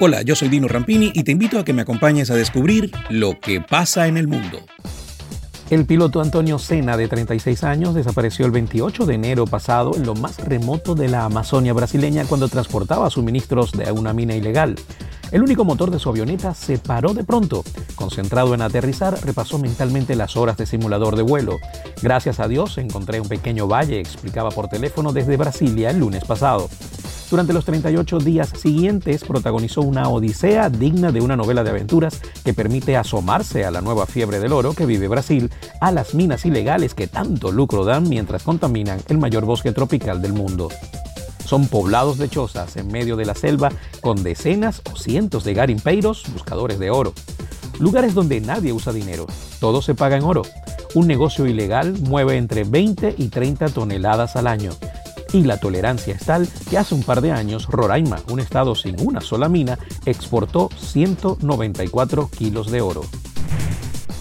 Hola, yo soy Dino Rampini y te invito a que me acompañes a descubrir lo que pasa en el mundo. El piloto Antonio Sena, de 36 años, desapareció el 28 de enero pasado en lo más remoto de la Amazonia brasileña cuando transportaba suministros de una mina ilegal. El único motor de su avioneta se paró de pronto. Concentrado en aterrizar, repasó mentalmente las horas de simulador de vuelo. Gracias a Dios encontré un pequeño valle, explicaba por teléfono desde Brasilia el lunes pasado. Durante los 38 días siguientes protagonizó una odisea digna de una novela de aventuras que permite asomarse a la nueva fiebre del oro que vive Brasil, a las minas ilegales que tanto lucro dan mientras contaminan el mayor bosque tropical del mundo. Son poblados de chozas en medio de la selva con decenas o cientos de garimpeiros buscadores de oro. Lugares donde nadie usa dinero, todo se paga en oro. Un negocio ilegal mueve entre 20 y 30 toneladas al año y la tolerancia es tal que hace un par de años Roraima, un estado sin una sola mina, exportó 194 kilos de oro.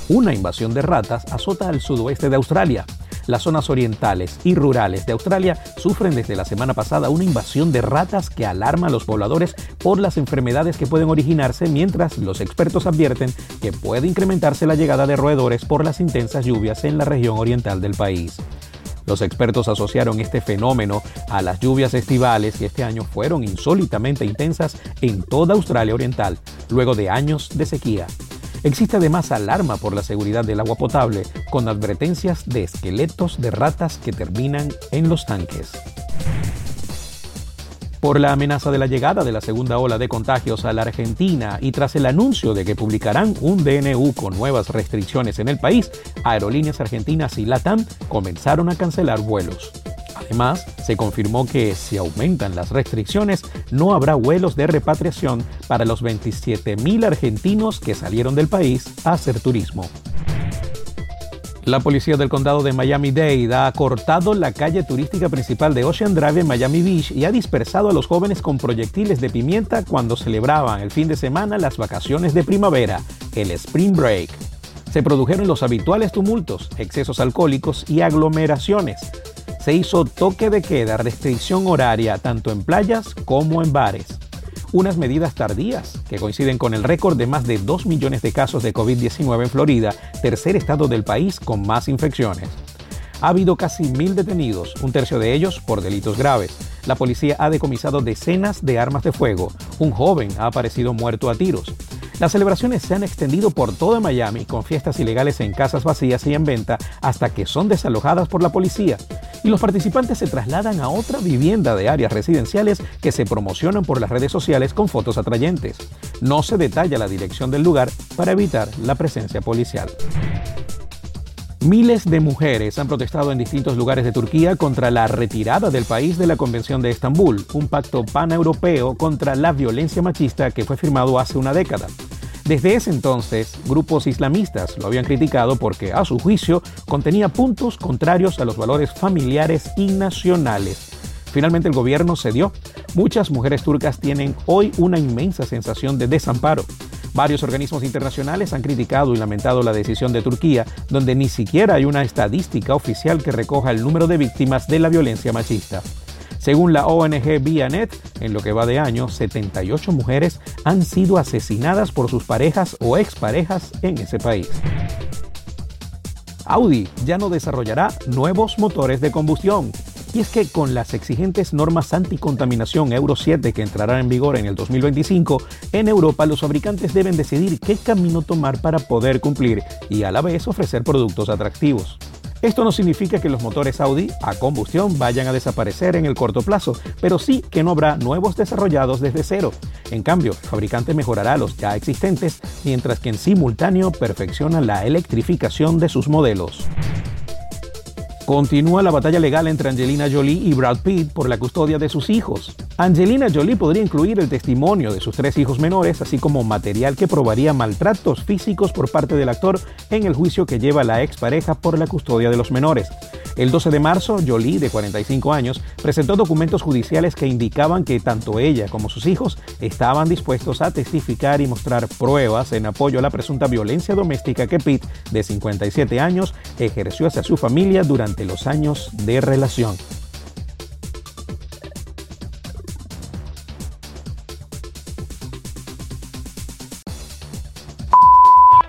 Una invasión de ratas azota al sudoeste de Australia. Las zonas orientales y rurales de Australia sufren desde la semana pasada una invasión de ratas que alarma a los pobladores por las enfermedades que pueden originarse mientras los expertos advierten que puede incrementarse la llegada de roedores por las intensas lluvias en la región oriental del país. Los expertos asociaron este fenómeno a las lluvias estivales que este año fueron insólitamente intensas en toda Australia Oriental, luego de años de sequía. Existe además alarma por la seguridad del agua potable, con advertencias de esqueletos de ratas que terminan en los tanques. Por la amenaza de la llegada de la segunda ola de contagios a la Argentina y tras el anuncio de que publicarán un DNU con nuevas restricciones en el país, Aerolíneas Argentinas y LATAM comenzaron a cancelar vuelos. Además, se confirmó que si aumentan las restricciones, no habrá vuelos de repatriación para los 27.000 argentinos que salieron del país a hacer turismo. La policía del condado de Miami-Dade ha cortado la calle turística principal de Ocean Drive en Miami Beach y ha dispersado a los jóvenes con proyectiles de pimienta cuando celebraban el fin de semana las vacaciones de primavera, el Spring Break. Se produjeron los habituales tumultos, excesos alcohólicos y aglomeraciones. Se hizo toque de queda, restricción horaria tanto en playas como en bares unas medidas tardías que coinciden con el récord de más de 2 millones de casos de COVID-19 en Florida, tercer estado del país con más infecciones. Ha habido casi mil detenidos, un tercio de ellos por delitos graves. La policía ha decomisado decenas de armas de fuego. Un joven ha aparecido muerto a tiros. Las celebraciones se han extendido por toda Miami con fiestas ilegales en casas vacías y en venta hasta que son desalojadas por la policía y los participantes se trasladan a otra vivienda de áreas residenciales que se promocionan por las redes sociales con fotos atrayentes. No se detalla la dirección del lugar para evitar la presencia policial. Miles de mujeres han protestado en distintos lugares de Turquía contra la retirada del país de la Convención de Estambul, un pacto paneuropeo contra la violencia machista que fue firmado hace una década. Desde ese entonces, grupos islamistas lo habían criticado porque, a su juicio, contenía puntos contrarios a los valores familiares y nacionales. Finalmente el gobierno cedió. Muchas mujeres turcas tienen hoy una inmensa sensación de desamparo. Varios organismos internacionales han criticado y lamentado la decisión de Turquía, donde ni siquiera hay una estadística oficial que recoja el número de víctimas de la violencia machista. Según la ONG Vianet, en lo que va de año, 78 mujeres han sido asesinadas por sus parejas o exparejas en ese país. Audi ya no desarrollará nuevos motores de combustión. Y es que con las exigentes normas anticontaminación Euro 7 que entrarán en vigor en el 2025, en Europa los fabricantes deben decidir qué camino tomar para poder cumplir y a la vez ofrecer productos atractivos. Esto no significa que los motores Audi a combustión vayan a desaparecer en el corto plazo, pero sí que no habrá nuevos desarrollados desde cero. En cambio, el fabricante mejorará los ya existentes, mientras que en simultáneo perfecciona la electrificación de sus modelos. Continúa la batalla legal entre Angelina Jolie y Brad Pitt por la custodia de sus hijos. Angelina Jolie podría incluir el testimonio de sus tres hijos menores, así como material que probaría maltratos físicos por parte del actor en el juicio que lleva la expareja por la custodia de los menores. El 12 de marzo, Jolie, de 45 años, presentó documentos judiciales que indicaban que tanto ella como sus hijos estaban dispuestos a testificar y mostrar pruebas en apoyo a la presunta violencia doméstica que Pitt, de 57 años, ejerció hacia su familia durante los años de relación.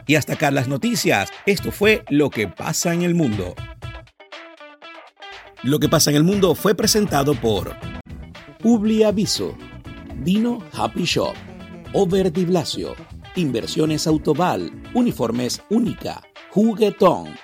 Y hasta acá las noticias. Esto fue Lo que pasa en el mundo. Lo que pasa en el mundo fue presentado por Publi Aviso, Dino Happy Shop, Over Blasio, Inversiones Autoval, Uniformes Única, Juguetón,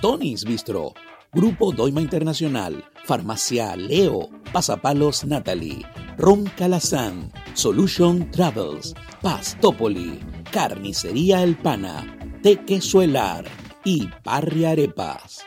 Tony's Bistro, Grupo Doima Internacional, Farmacia Leo, Pasapalos Natalie, Ron Calazán, Solution Travels, Pastopoli, Carnicería El Pana, Tequesuelar y Parri Arepas.